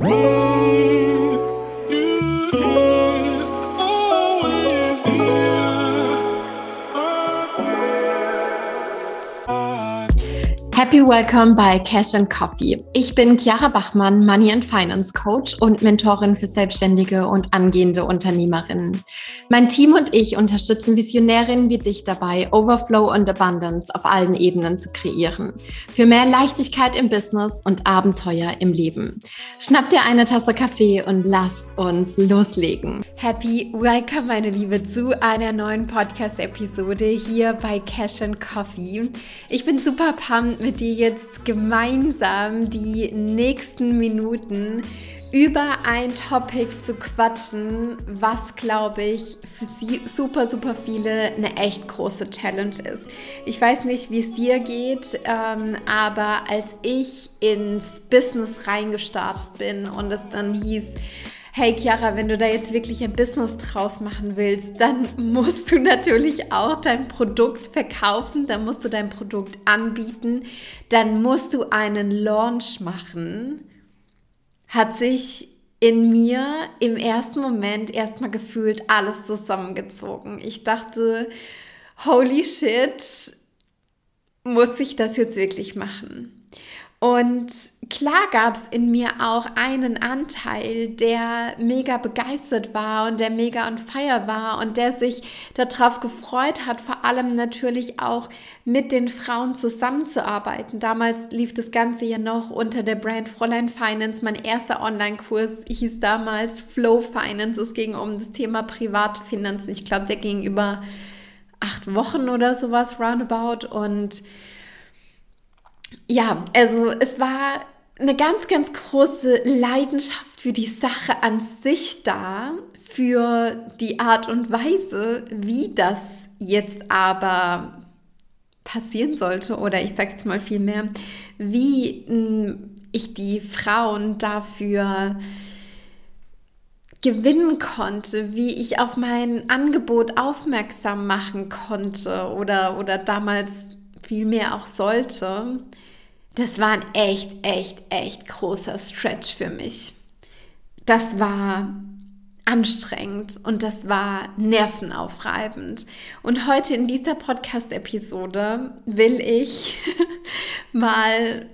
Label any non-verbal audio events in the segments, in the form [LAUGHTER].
Whoa! Happy Welcome bei Cash and Coffee. Ich bin Chiara Bachmann, Money and Finance Coach und Mentorin für selbstständige und angehende Unternehmerinnen. Mein Team und ich unterstützen Visionärinnen wie dich dabei, Overflow und Abundance auf allen Ebenen zu kreieren. Für mehr Leichtigkeit im Business und Abenteuer im Leben. Schnapp dir eine Tasse Kaffee und lass uns loslegen. Happy Welcome, meine Liebe, zu einer neuen Podcast-Episode hier bei Cash and Coffee. Ich bin super pumped mit dir jetzt gemeinsam die nächsten Minuten über ein Topic zu quatschen, was glaube ich für sie super, super viele eine echt große Challenge ist. Ich weiß nicht, wie es dir geht, ähm, aber als ich ins Business reingestartet bin und es dann hieß, hey Chiara, wenn du da jetzt wirklich ein Business draus machen willst, dann musst du natürlich auch dein Produkt verkaufen, dann musst du dein Produkt anbieten, dann musst du einen Launch machen. Hat sich in mir im ersten Moment erstmal gefühlt alles zusammengezogen. Ich dachte, holy shit, muss ich das jetzt wirklich machen? Und klar gab es in mir auch einen Anteil, der mega begeistert war und der mega on fire war und der sich darauf gefreut hat, vor allem natürlich auch mit den Frauen zusammenzuarbeiten. Damals lief das Ganze ja noch unter der Brand Fräulein Finance. Mein erster Online-Kurs hieß damals Flow Finance. Es ging um das Thema Privatfinanzen. Ich glaube, der ging über acht Wochen oder sowas roundabout und ja, also es war eine ganz, ganz große Leidenschaft für die Sache an sich da, für die Art und Weise, wie das jetzt aber passieren sollte oder ich sage jetzt mal viel mehr, wie hm, ich die Frauen dafür gewinnen konnte, wie ich auf mein Angebot aufmerksam machen konnte oder, oder damals viel mehr auch sollte das war ein echt, echt, echt großer Stretch für mich. Das war anstrengend und das war nervenaufreibend. Und heute in dieser Podcast-Episode will ich [LAUGHS] mal,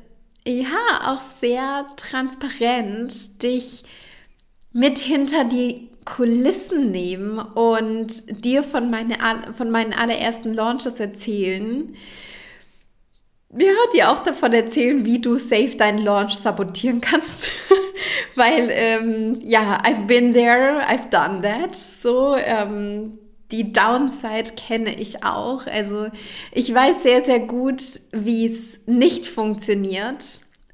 ja, auch sehr transparent dich mit hinter die Kulissen nehmen und dir von, meine, von meinen allerersten Launches erzählen ja, dir auch davon erzählen, wie du safe deinen Launch sabotieren kannst. [LAUGHS] Weil, ähm, ja, I've been there, I've done that. So, ähm, die Downside kenne ich auch. Also, ich weiß sehr, sehr gut, wie es nicht funktioniert.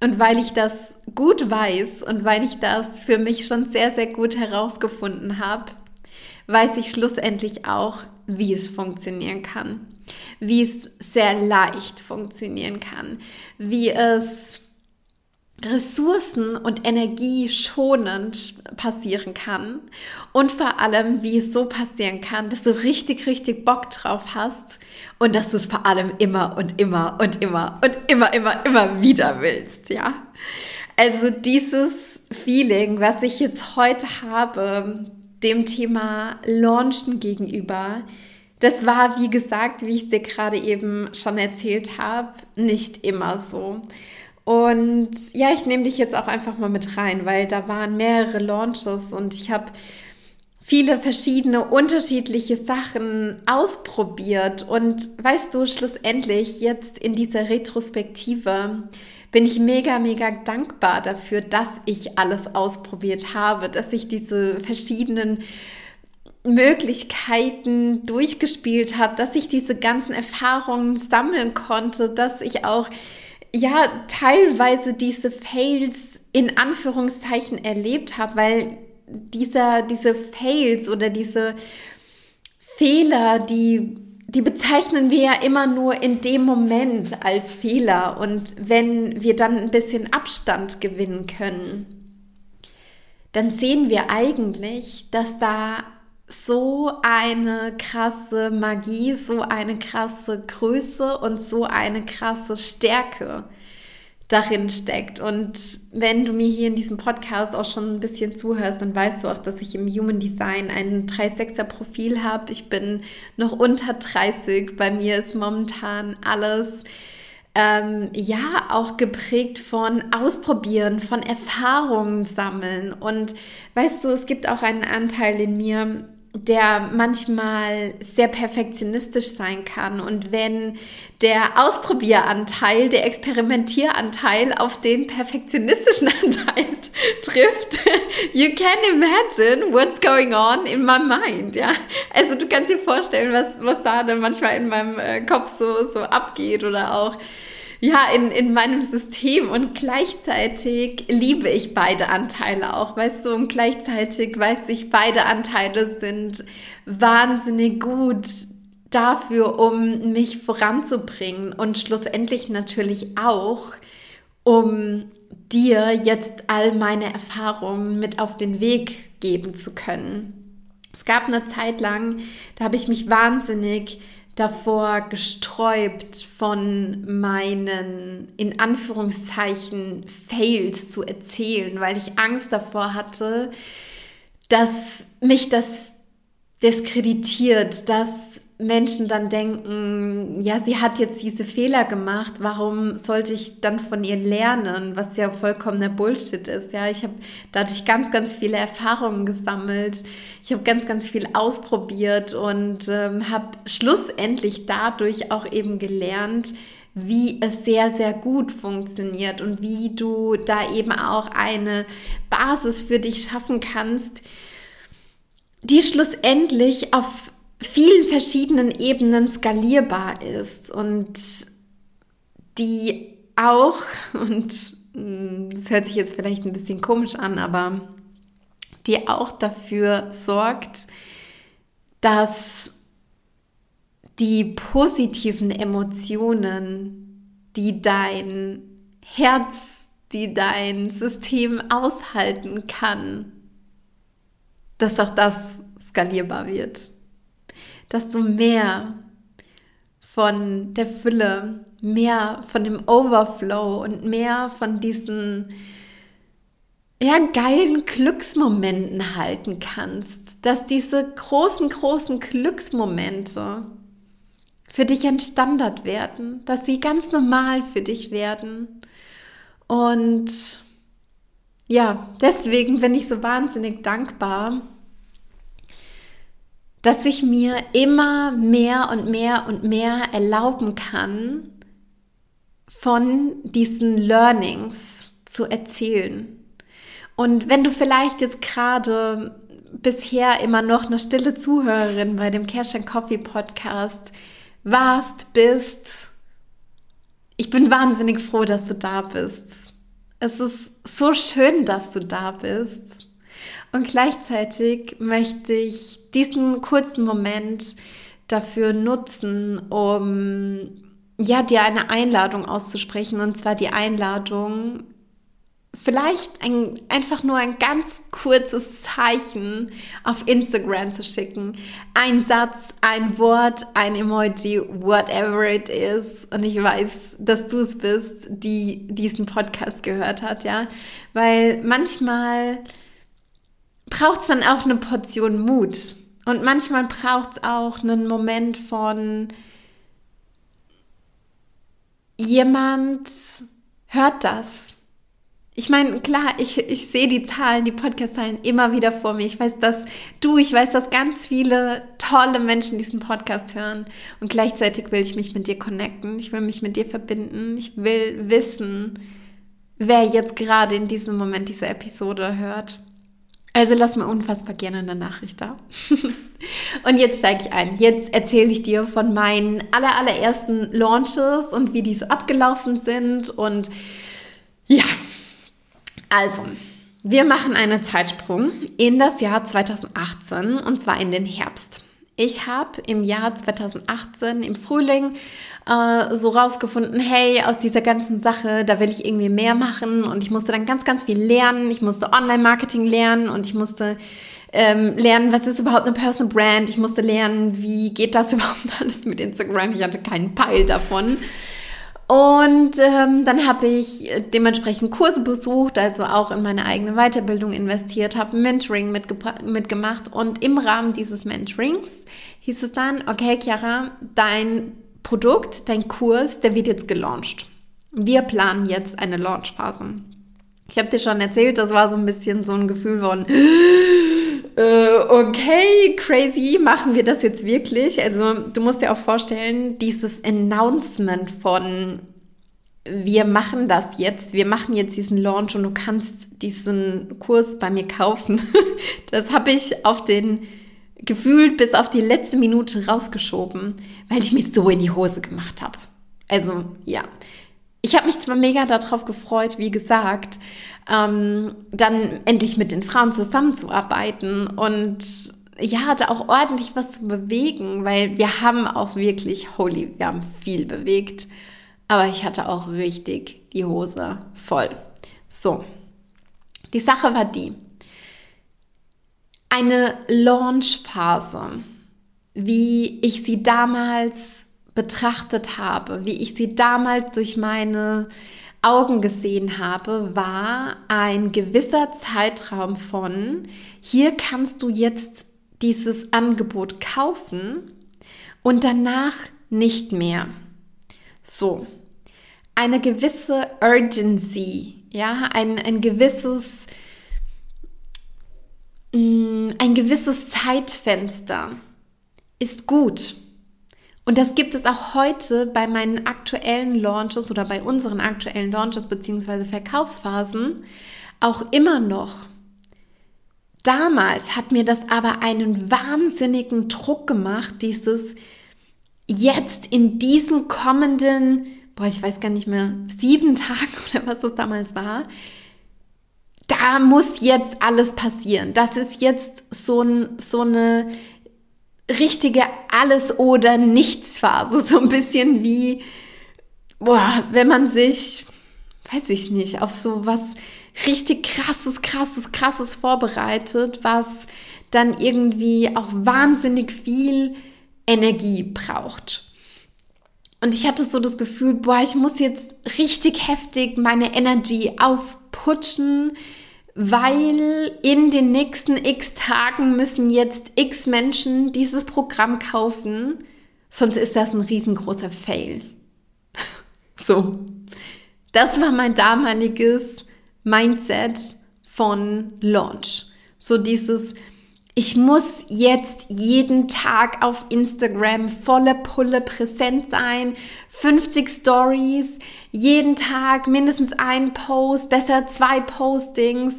Und weil ich das gut weiß und weil ich das für mich schon sehr, sehr gut herausgefunden habe, weiß ich schlussendlich auch, wie es funktionieren kann wie es sehr leicht funktionieren kann, wie es ressourcen- und energieschonend passieren kann und vor allem, wie es so passieren kann, dass du richtig, richtig Bock drauf hast und dass du es vor allem immer und immer und immer und immer, immer, immer wieder willst, ja. Also dieses Feeling, was ich jetzt heute habe, dem Thema Launchen gegenüber, das war, wie gesagt, wie ich dir gerade eben schon erzählt habe, nicht immer so. Und ja, ich nehme dich jetzt auch einfach mal mit rein, weil da waren mehrere Launches und ich habe viele verschiedene unterschiedliche Sachen ausprobiert. Und weißt du, schlussendlich jetzt in dieser Retrospektive bin ich mega, mega dankbar dafür, dass ich alles ausprobiert habe, dass ich diese verschiedenen Möglichkeiten durchgespielt habe, dass ich diese ganzen Erfahrungen sammeln konnte, dass ich auch ja teilweise diese Fails in Anführungszeichen erlebt habe, weil dieser, diese Fails oder diese Fehler, die, die bezeichnen wir ja immer nur in dem Moment als Fehler. Und wenn wir dann ein bisschen Abstand gewinnen können, dann sehen wir eigentlich, dass da so eine krasse Magie, so eine krasse Größe und so eine krasse Stärke darin steckt. Und wenn du mir hier in diesem Podcast auch schon ein bisschen zuhörst, dann weißt du auch, dass ich im Human Design ein 3-6er Profil habe. Ich bin noch unter 30. Bei mir ist momentan alles ähm, ja auch geprägt von Ausprobieren, von Erfahrungen sammeln. Und weißt du, es gibt auch einen Anteil in mir, der manchmal sehr perfektionistisch sein kann. Und wenn der Ausprobieranteil, der Experimentieranteil auf den perfektionistischen [LAUGHS] Anteil trifft, you can imagine what's going on in my mind. Ja, also du kannst dir vorstellen, was, was da dann manchmal in meinem äh, Kopf so, so abgeht oder auch ja, in, in meinem System und gleichzeitig liebe ich beide Anteile auch, weißt du, und gleichzeitig weiß ich, beide Anteile sind wahnsinnig gut dafür, um mich voranzubringen und schlussendlich natürlich auch, um dir jetzt all meine Erfahrungen mit auf den Weg geben zu können. Es gab eine Zeit lang, da habe ich mich wahnsinnig davor gesträubt, von meinen in Anführungszeichen Fails zu erzählen, weil ich Angst davor hatte, dass mich das diskreditiert, dass Menschen dann denken, ja, sie hat jetzt diese Fehler gemacht, warum sollte ich dann von ihr lernen, was ja vollkommener Bullshit ist. Ja, ich habe dadurch ganz, ganz viele Erfahrungen gesammelt. Ich habe ganz, ganz viel ausprobiert und ähm, habe schlussendlich dadurch auch eben gelernt, wie es sehr, sehr gut funktioniert und wie du da eben auch eine Basis für dich schaffen kannst, die schlussendlich auf vielen verschiedenen Ebenen skalierbar ist und die auch, und hm, das hört sich jetzt vielleicht ein bisschen komisch an, aber die auch dafür sorgt, dass die positiven Emotionen, die dein Herz, die dein System aushalten kann, dass auch das skalierbar wird dass du mehr von der Fülle, mehr von dem Overflow und mehr von diesen ja, geilen Glücksmomenten halten kannst, dass diese großen, großen Glücksmomente für dich ein Standard werden, dass sie ganz normal für dich werden. Und ja, deswegen bin ich so wahnsinnig dankbar, dass ich mir immer mehr und mehr und mehr erlauben kann, von diesen Learnings zu erzählen. Und wenn du vielleicht jetzt gerade bisher immer noch eine stille Zuhörerin bei dem Cash and Coffee Podcast warst, bist, ich bin wahnsinnig froh, dass du da bist. Es ist so schön, dass du da bist. Und gleichzeitig möchte ich diesen kurzen Moment dafür nutzen, um ja, dir eine Einladung auszusprechen. Und zwar die Einladung, vielleicht ein, einfach nur ein ganz kurzes Zeichen auf Instagram zu schicken. Ein Satz, ein Wort, ein Emoji, whatever it is. Und ich weiß, dass du es bist, die diesen Podcast gehört hat, ja. Weil manchmal braucht es dann auch eine Portion Mut. Und manchmal braucht es auch einen Moment von jemand hört das. Ich meine, klar, ich, ich sehe die Zahlen, die Podcast-Zahlen immer wieder vor mir. Ich weiß, dass du, ich weiß, dass ganz viele tolle Menschen diesen Podcast hören. Und gleichzeitig will ich mich mit dir connecten. Ich will mich mit dir verbinden. Ich will wissen, wer jetzt gerade in diesem Moment diese Episode hört. Also lass mir unfassbar gerne eine Nachricht da. [LAUGHS] und jetzt steige ich ein. Jetzt erzähle ich dir von meinen aller, allerersten Launches und wie die so abgelaufen sind. Und ja, also, wir machen einen Zeitsprung in das Jahr 2018 und zwar in den Herbst. Ich habe im Jahr 2018 im Frühling äh, so rausgefunden, hey, aus dieser ganzen Sache, da will ich irgendwie mehr machen und ich musste dann ganz, ganz viel lernen. Ich musste Online-Marketing lernen und ich musste ähm, lernen, was ist überhaupt eine Personal Brand. Ich musste lernen, wie geht das [LAUGHS] überhaupt alles mit Instagram. Ich hatte keinen Peil davon. Und ähm, dann habe ich dementsprechend Kurse besucht, also auch in meine eigene Weiterbildung investiert, habe Mentoring mitgemacht und im Rahmen dieses Mentorings hieß es dann, okay, Chiara, dein Produkt, dein Kurs, der wird jetzt gelauncht. Wir planen jetzt eine Launchphase. Ich habe dir schon erzählt, das war so ein bisschen so ein Gefühl von, äh, okay, crazy, machen wir das jetzt wirklich? Also du musst dir auch vorstellen, dieses Announcement von, wir machen das jetzt, wir machen jetzt diesen Launch und du kannst diesen Kurs bei mir kaufen. [LAUGHS] Das habe ich auf den gefühlt bis auf die letzte Minute rausgeschoben, weil ich mich so in die Hose gemacht habe. Also ja, ich habe mich zwar mega darauf gefreut, wie gesagt, ähm, dann endlich mit den Frauen zusammenzuarbeiten. Und ja, da auch ordentlich was zu bewegen, weil wir haben auch wirklich, holy, wir haben viel bewegt, aber ich hatte auch richtig die Hose voll. So, die Sache war die, eine Launchphase, wie ich sie damals betrachtet habe, wie ich sie damals durch meine Augen gesehen habe, war ein gewisser Zeitraum von, hier kannst du jetzt dieses Angebot kaufen und danach nicht mehr. So, eine gewisse Urgency, ja, ein, ein gewisses Mm, ein gewisses Zeitfenster ist gut. Und das gibt es auch heute bei meinen aktuellen Launches oder bei unseren aktuellen Launches bzw. Verkaufsphasen auch immer noch. Damals hat mir das aber einen wahnsinnigen Druck gemacht, dieses jetzt in diesen kommenden, boah, ich weiß gar nicht mehr, sieben Tagen [LAUGHS] oder was es damals war, da muss jetzt alles passieren. Das ist jetzt so, ein, so eine richtige Alles- oder Nichts-Phase. So ein bisschen wie, boah, wenn man sich, weiß ich nicht, auf so was richtig krasses, krasses, krasses vorbereitet, was dann irgendwie auch wahnsinnig viel Energie braucht. Und ich hatte so das Gefühl, boah, ich muss jetzt richtig heftig meine Energy aufputschen, weil in den nächsten x Tagen müssen jetzt x Menschen dieses Programm kaufen, sonst ist das ein riesengroßer Fail. [LAUGHS] so, das war mein damaliges Mindset von Launch. So dieses, ich muss jetzt jeden Tag auf Instagram volle Pulle präsent sein, 50 Stories, jeden Tag mindestens ein Post, besser zwei Postings,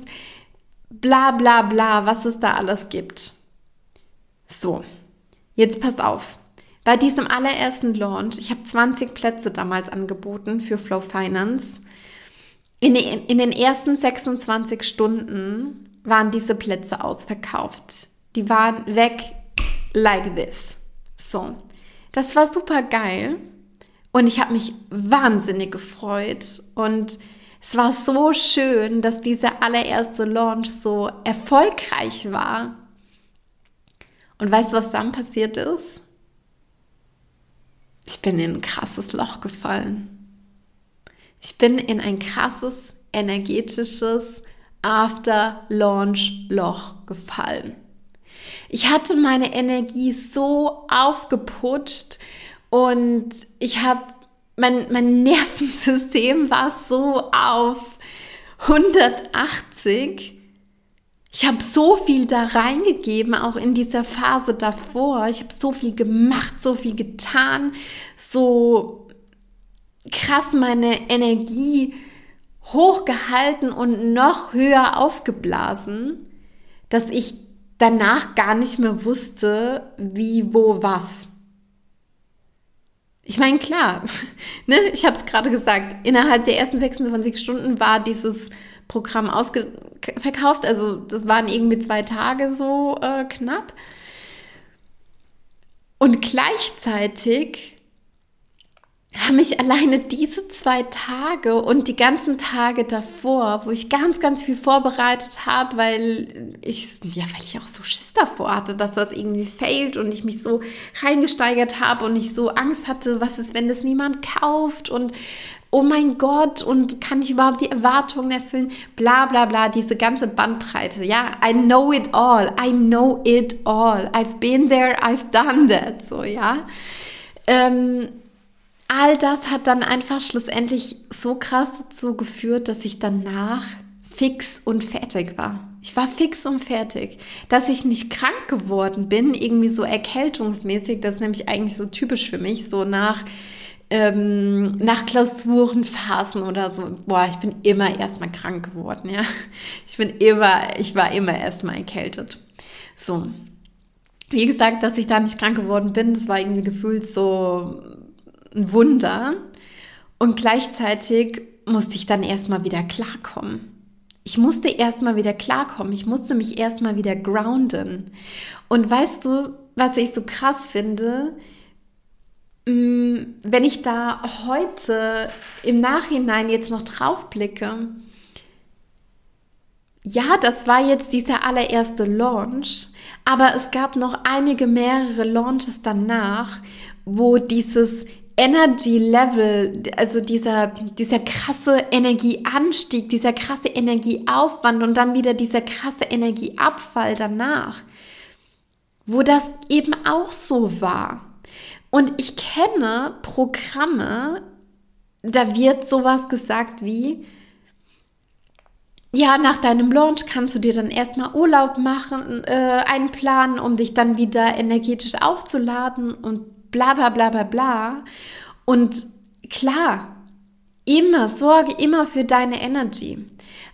bla bla bla, was es da alles gibt. So, jetzt pass auf. Bei diesem allerersten Launch, ich habe 20 Plätze damals angeboten für Flow Finance. In, in den ersten 26 Stunden waren diese Plätze ausverkauft. Die waren weg like this. So, das war super geil und ich habe mich wahnsinnig gefreut und es war so schön, dass dieser allererste Launch so erfolgreich war. Und weißt du, was dann passiert ist? Ich bin in ein krasses Loch gefallen. Ich bin in ein krasses energetisches After-Launch-Loch gefallen. Ich hatte meine Energie so aufgeputscht und ich habe, mein, mein [LAUGHS] Nervensystem war so auf 180. Ich habe so viel da reingegeben, auch in dieser Phase davor. Ich habe so viel gemacht, so viel getan, so krass meine Energie hochgehalten und noch höher aufgeblasen, dass ich danach gar nicht mehr wusste, wie, wo, was. Ich meine, klar, [LAUGHS] ne, ich habe es gerade gesagt, innerhalb der ersten 26 Stunden war dieses Programm ausverkauft. Also das waren irgendwie zwei Tage so äh, knapp. Und gleichzeitig haben mich alleine diese zwei Tage und die ganzen Tage davor, wo ich ganz, ganz viel vorbereitet habe, weil ich, ja, weil ich auch so Schiss davor hatte, dass das irgendwie failt und ich mich so reingesteigert habe und ich so Angst hatte, was ist, wenn das niemand kauft und oh mein Gott und kann ich überhaupt die Erwartungen erfüllen? Bla bla bla, diese ganze Bandbreite. Ja, I know it all, I know it all. I've been there, I've done that. So, ja. Ähm, all das hat dann einfach schlussendlich so krass dazu geführt, dass ich danach fix und fertig war. Ich war fix und fertig. Dass ich nicht krank geworden bin, irgendwie so erkältungsmäßig, das ist nämlich eigentlich so typisch für mich, so nach, ähm, nach Klausurenphasen oder so. Boah, ich bin immer erstmal krank geworden, ja. Ich bin immer, ich war immer erstmal erkältet. So. Wie gesagt, dass ich da nicht krank geworden bin, das war irgendwie gefühlt so ein Wunder. Und gleichzeitig musste ich dann erstmal wieder klarkommen. Ich musste erstmal wieder klarkommen. Ich musste mich erstmal wieder grounden. Und weißt du, was ich so krass finde? Mm, wenn ich da heute im Nachhinein jetzt noch drauf blicke, ja, das war jetzt dieser allererste Launch, aber es gab noch einige mehrere Launches danach, wo dieses Energy Level, also dieser, dieser krasse Energieanstieg, dieser krasse Energieaufwand und dann wieder dieser krasse Energieabfall danach, wo das eben auch so war. Und ich kenne Programme, da wird sowas gesagt wie, ja, nach deinem Launch kannst du dir dann erstmal Urlaub machen, äh, einplanen, um dich dann wieder energetisch aufzuladen und bla bla bla bla bla. Und klar, immer, sorge immer für deine Energy.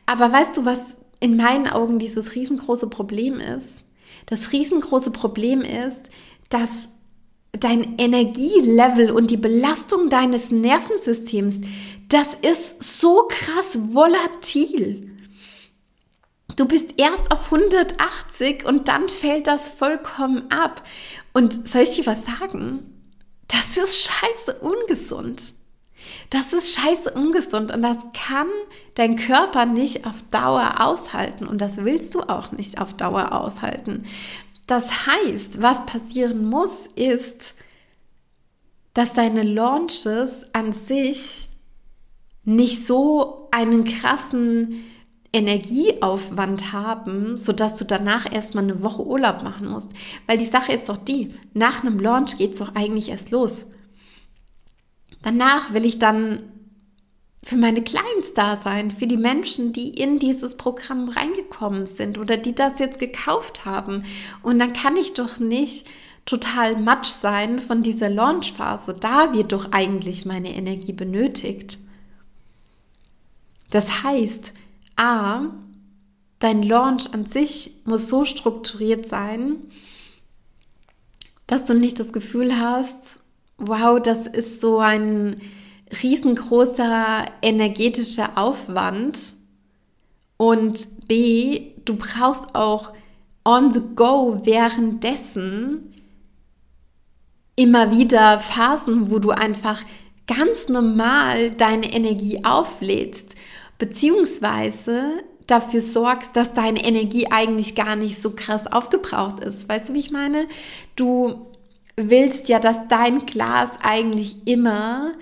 Aber weißt du, was in meinen Augen dieses riesengroße Problem ist? Das riesengroße Problem ist, dass dein Energielevel und die Belastung deines Nervensystems, das ist so krass volatil. Du bist erst auf 180 und dann fällt das vollkommen ab. Und soll ich dir was sagen? Das ist scheiße ungesund. Das ist scheiße ungesund und das kann dein Körper nicht auf Dauer aushalten und das willst du auch nicht auf Dauer aushalten. Das heißt, was passieren muss, ist, dass deine Launches an sich nicht so einen krassen Energieaufwand haben, sodass du danach erstmal eine Woche Urlaub machen musst. Weil die Sache ist doch die, nach einem Launch geht es doch eigentlich erst los. Danach will ich dann für meine Clients da sein, für die Menschen, die in dieses Programm reingekommen sind oder die das jetzt gekauft haben. Und dann kann ich doch nicht total matsch sein von dieser Launchphase. Da wird doch eigentlich meine Energie benötigt. Das heißt, A, dein Launch an sich muss so strukturiert sein, dass du nicht das Gefühl hast, wow, das ist so ein riesengroßer energetischer Aufwand. Und B, du brauchst auch on the go währenddessen immer wieder Phasen, wo du einfach ganz normal deine Energie auflädst beziehungsweise dafür sorgst, dass deine Energie eigentlich gar nicht so krass aufgebraucht ist. Weißt du, wie ich meine? Du willst ja, dass dein Glas eigentlich immer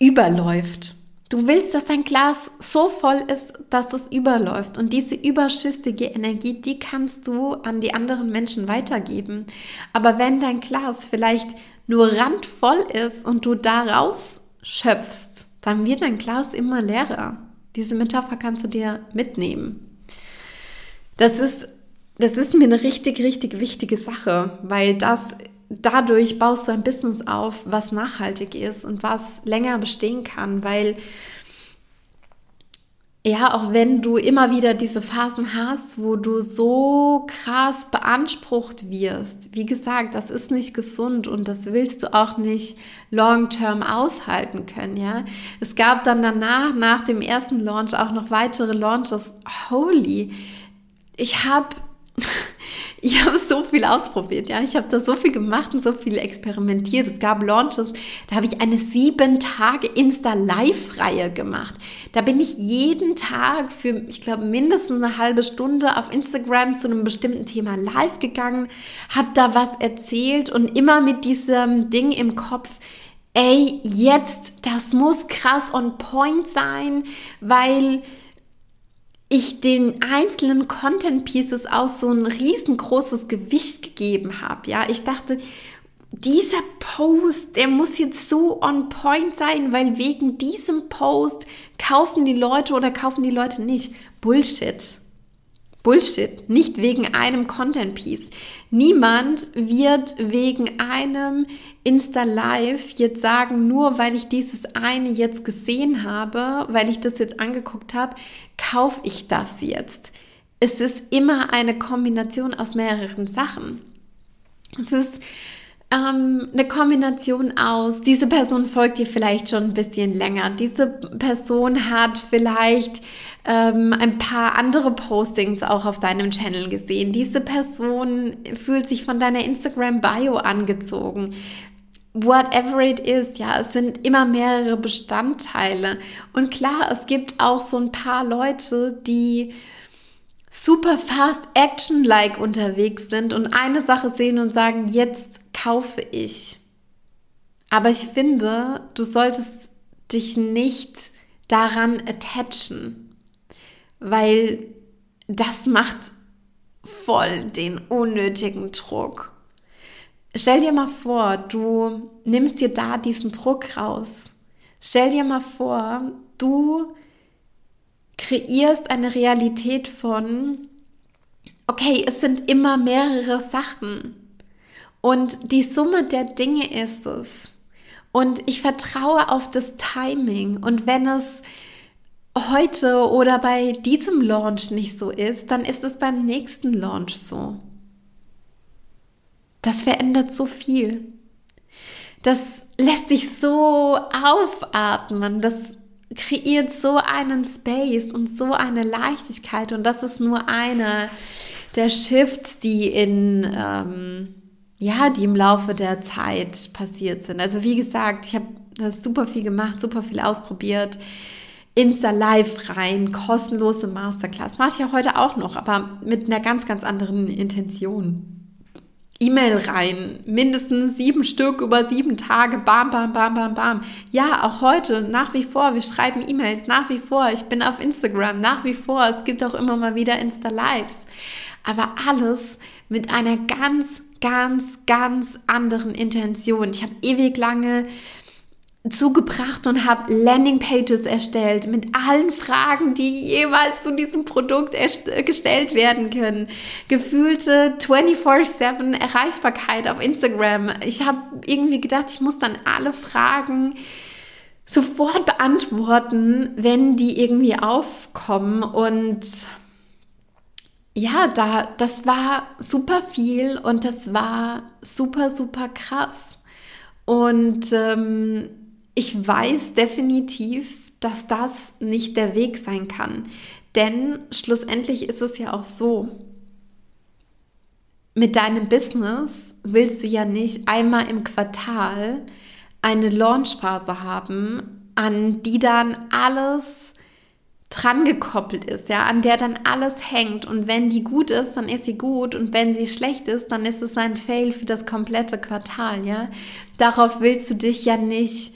überläuft. Du willst, dass dein Glas so voll ist, dass es überläuft. Und diese überschüssige Energie, die kannst du an die anderen Menschen weitergeben. Aber wenn dein Glas vielleicht nur randvoll ist und du daraus schöpfst, dann wird dein Glas immer leerer. Diese Metapher kannst du dir mitnehmen. Das ist, das ist mir eine richtig, richtig wichtige Sache, weil das dadurch baust du ein Business auf, was nachhaltig ist und was länger bestehen kann, weil ja, auch wenn du immer wieder diese Phasen hast, wo du so krass beansprucht wirst, wie gesagt, das ist nicht gesund und das willst du auch nicht long-term aushalten können, ja. Es gab dann danach, nach dem ersten Launch, auch noch weitere Launches. Holy! Ich habe ich habe so viel ausprobiert, ja. Ich habe da so viel gemacht und so viel experimentiert. Es gab Launches, da habe ich eine sieben Tage Insta-Live-Reihe gemacht. Da bin ich jeden Tag für, ich glaube, mindestens eine halbe Stunde auf Instagram zu einem bestimmten Thema live gegangen, habe da was erzählt und immer mit diesem Ding im Kopf, ey, jetzt, das muss krass on point sein, weil ich den einzelnen Content Pieces auch so ein riesengroßes Gewicht gegeben habe. Ja, ich dachte, dieser Post, der muss jetzt so on point sein, weil wegen diesem Post kaufen die Leute oder kaufen die Leute nicht. Bullshit. Bullshit, nicht wegen einem Content Piece. Niemand wird wegen einem Insta Live jetzt sagen, nur weil ich dieses eine jetzt gesehen habe, weil ich das jetzt angeguckt habe, kaufe ich das jetzt. Es ist immer eine Kombination aus mehreren Sachen. Es ist ähm, eine Kombination aus, diese Person folgt dir vielleicht schon ein bisschen länger. Diese Person hat vielleicht ähm, ein paar andere Postings auch auf deinem Channel gesehen. Diese Person fühlt sich von deiner Instagram-Bio angezogen. Whatever it is, ja, es sind immer mehrere Bestandteile. Und klar, es gibt auch so ein paar Leute, die super fast action-like unterwegs sind und eine Sache sehen und sagen, jetzt kaufe ich. Aber ich finde, du solltest dich nicht daran attachen, weil das macht voll den unnötigen Druck. Stell dir mal vor, du nimmst dir da diesen Druck raus. Stell dir mal vor, du kreierst eine Realität von, okay, es sind immer mehrere Sachen. Und die Summe der Dinge ist es. Und ich vertraue auf das Timing. Und wenn es heute oder bei diesem Launch nicht so ist, dann ist es beim nächsten Launch so. Das verändert so viel. Das lässt sich so aufatmen. Das kreiert so einen Space und so eine Leichtigkeit. Und das ist nur einer der Shifts, die in ähm, ja, die im Laufe der Zeit passiert sind. Also wie gesagt, ich habe das super viel gemacht, super viel ausprobiert. Insta Live rein, kostenlose Masterclass. Mache ich ja heute auch noch, aber mit einer ganz, ganz anderen Intention. E-Mail rein, mindestens sieben Stück über sieben Tage, bam, bam, bam, bam, bam. Ja, auch heute nach wie vor, wir schreiben E-Mails, nach wie vor, ich bin auf Instagram, nach wie vor, es gibt auch immer mal wieder Insta-Lives. Aber alles mit einer ganz ganz, ganz anderen Intention. Ich habe ewig lange zugebracht und habe Landingpages erstellt mit allen Fragen, die jeweils zu diesem Produkt gestellt werden können. Gefühlte 24/7 Erreichbarkeit auf Instagram. Ich habe irgendwie gedacht, ich muss dann alle Fragen sofort beantworten, wenn die irgendwie aufkommen und ja, da, das war super viel und das war super, super krass. Und ähm, ich weiß definitiv, dass das nicht der Weg sein kann. Denn schlussendlich ist es ja auch so, mit deinem Business willst du ja nicht einmal im Quartal eine Launchphase haben, an die dann alles dran gekoppelt ist, ja, an der dann alles hängt. Und wenn die gut ist, dann ist sie gut. Und wenn sie schlecht ist, dann ist es ein Fail für das komplette Quartal, ja. Darauf willst du dich ja nicht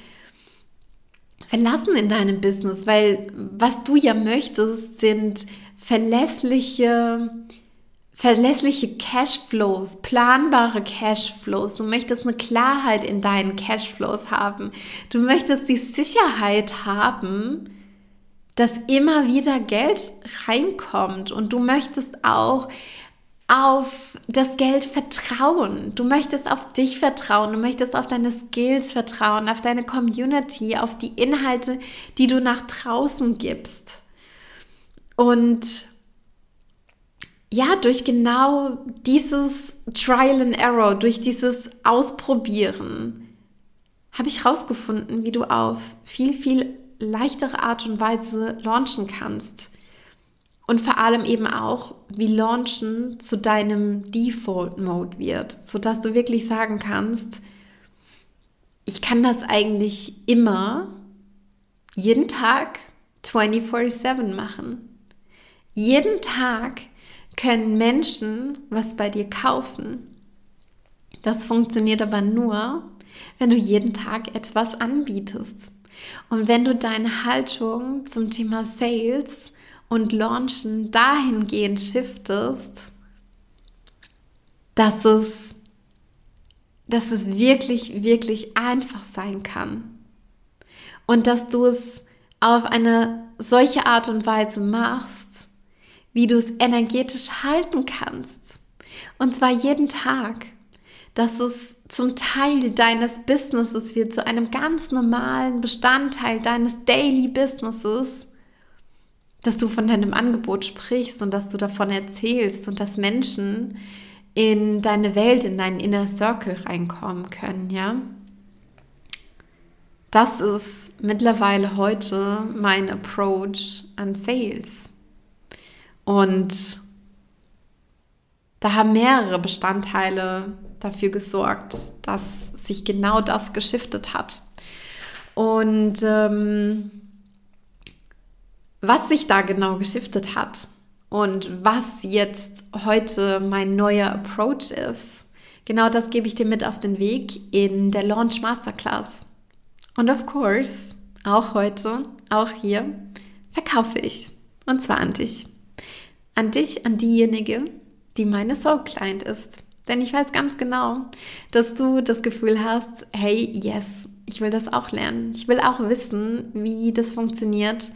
verlassen in deinem Business, weil was du ja möchtest, sind verlässliche, verlässliche Cashflows, planbare Cashflows. Du möchtest eine Klarheit in deinen Cashflows haben. Du möchtest die Sicherheit haben, dass immer wieder Geld reinkommt und du möchtest auch auf das Geld vertrauen. Du möchtest auf dich vertrauen, du möchtest auf deine Skills vertrauen, auf deine Community, auf die Inhalte, die du nach draußen gibst. Und ja, durch genau dieses Trial and Error, durch dieses Ausprobieren, habe ich herausgefunden, wie du auf viel, viel leichtere Art und Weise launchen kannst. Und vor allem eben auch, wie Launchen zu deinem Default-Mode wird, sodass du wirklich sagen kannst, ich kann das eigentlich immer, jeden Tag 24/7 machen. Jeden Tag können Menschen was bei dir kaufen. Das funktioniert aber nur, wenn du jeden Tag etwas anbietest. Und wenn du deine Haltung zum Thema Sales und Launchen dahingehend shiftest, dass es, dass es wirklich, wirklich einfach sein kann. Und dass du es auf eine solche Art und Weise machst, wie du es energetisch halten kannst. Und zwar jeden Tag. Dass es zum Teil deines Businesses wird, zu einem ganz normalen Bestandteil deines Daily Businesses dass du von deinem Angebot sprichst und dass du davon erzählst und dass Menschen in deine Welt, in deinen Inner Circle reinkommen können, ja. Das ist mittlerweile heute mein Approach an Sales. Und da haben mehrere Bestandteile dafür gesorgt, dass sich genau das geschiftet hat. Und ähm, was sich da genau geschiftet hat und was jetzt heute mein neuer Approach ist, genau das gebe ich dir mit auf den Weg in der Launch Masterclass. Und of course, auch heute, auch hier, verkaufe ich. Und zwar an dich. An dich, an diejenige, die meine Soul Client ist. Denn ich weiß ganz genau, dass du das Gefühl hast, hey, yes, ich will das auch lernen. Ich will auch wissen, wie das funktioniert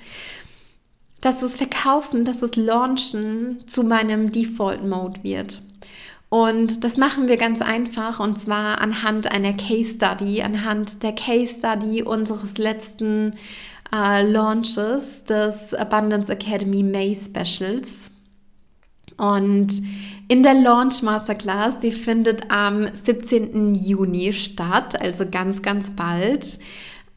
dass das Verkaufen, dass das Launchen zu meinem Default-Mode wird. Und das machen wir ganz einfach und zwar anhand einer Case Study, anhand der Case Study unseres letzten äh, Launches des Abundance Academy May Specials. Und in der Launch Masterclass, die findet am 17. Juni statt, also ganz, ganz bald.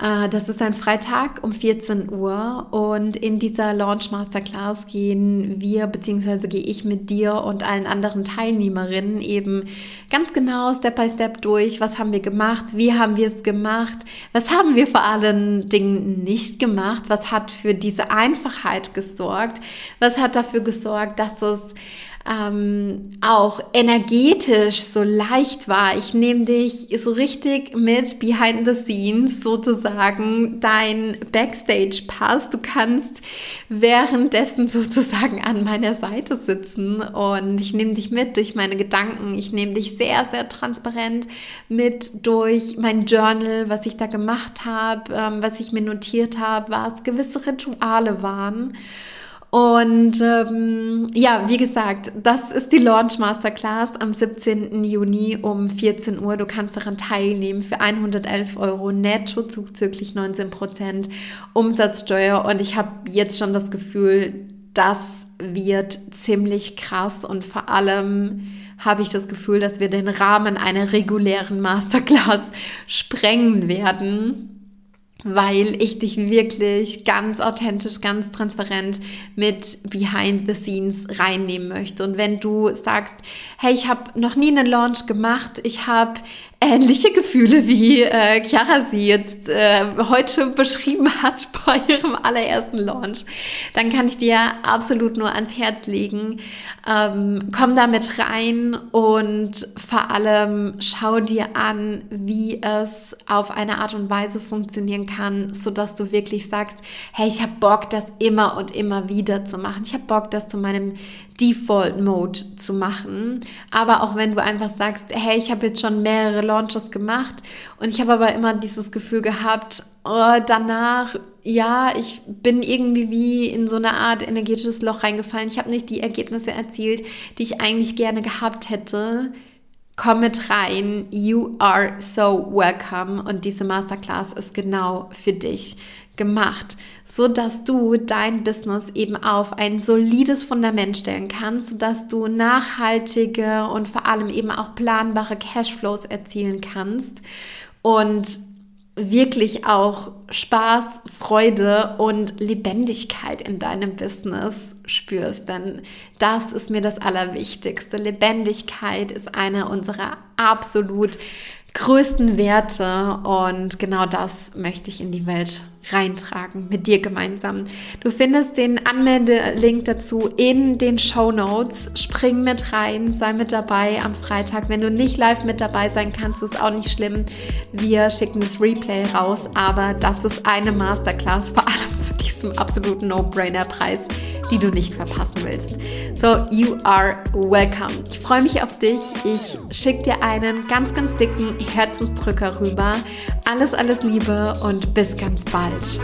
Äh, das ist ein Freitag um 14 Uhr und in dieser Launch Masterclass gehen wir bzw. gehe ich mit dir und allen anderen Teilnehmerinnen eben ganz genau Step by Step durch, was haben wir gemacht, wie haben wir es gemacht, was haben wir vor allen Dingen nicht gemacht, was hat für diese Einfachheit gesorgt, was hat dafür gesorgt, dass es ähm, auch energetisch so leicht war. Ich nehme dich so richtig mit behind the scenes sozusagen dein Backstage-Pass. Du kannst währenddessen sozusagen an meiner Seite sitzen und ich nehme dich mit durch meine Gedanken. Ich nehme dich sehr, sehr transparent mit durch mein Journal, was ich da gemacht habe, ähm, was ich mir notiert habe, was gewisse Rituale waren. Und ähm, ja, wie gesagt, das ist die Launch Masterclass am 17. Juni um 14 Uhr. Du kannst daran teilnehmen für 111 Euro netto, zuzüglich 19 Prozent Umsatzsteuer. Und ich habe jetzt schon das Gefühl, das wird ziemlich krass und vor allem habe ich das Gefühl, dass wir den Rahmen einer regulären Masterclass [LAUGHS] sprengen werden weil ich dich wirklich ganz authentisch, ganz transparent mit Behind the Scenes reinnehmen möchte. Und wenn du sagst, hey, ich habe noch nie einen Launch gemacht, ich habe ähnliche Gefühle, wie äh, Chiara sie jetzt äh, heute beschrieben hat [LAUGHS] bei ihrem allerersten Launch, dann kann ich dir absolut nur ans Herz legen. Ähm, komm damit rein und vor allem schau dir an, wie es auf eine Art und Weise funktionieren kann, sodass du wirklich sagst, hey, ich habe Bock, das immer und immer wieder zu machen. Ich habe Bock, das zu meinem Default Mode zu machen. Aber auch wenn du einfach sagst, hey, ich habe jetzt schon mehrere Launches gemacht und ich habe aber immer dieses Gefühl gehabt, oh, danach, ja, ich bin irgendwie wie in so eine Art energetisches Loch reingefallen. Ich habe nicht die Ergebnisse erzielt, die ich eigentlich gerne gehabt hätte. Komm mit rein. You are so welcome. Und diese Masterclass ist genau für dich gemacht, so dass du dein Business eben auf ein solides Fundament stellen kannst, so dass du nachhaltige und vor allem eben auch planbare Cashflows erzielen kannst und wirklich auch Spaß, Freude und Lebendigkeit in deinem Business spürst. Denn das ist mir das Allerwichtigste. Lebendigkeit ist einer unserer absolut größten Werte und genau das möchte ich in die Welt reintragen mit dir gemeinsam. Du findest den Anmeldelink dazu in den Show Notes. Spring mit rein, sei mit dabei am Freitag. Wenn du nicht live mit dabei sein kannst, ist auch nicht schlimm. Wir schicken das Replay raus, aber das ist eine Masterclass, vor allem zu diesem absoluten No-Brainer-Preis die du nicht verpassen willst. So, you are welcome. Ich freue mich auf dich. Ich schicke dir einen ganz, ganz dicken Herzensdrücker rüber. Alles, alles Liebe und bis ganz bald. Friends.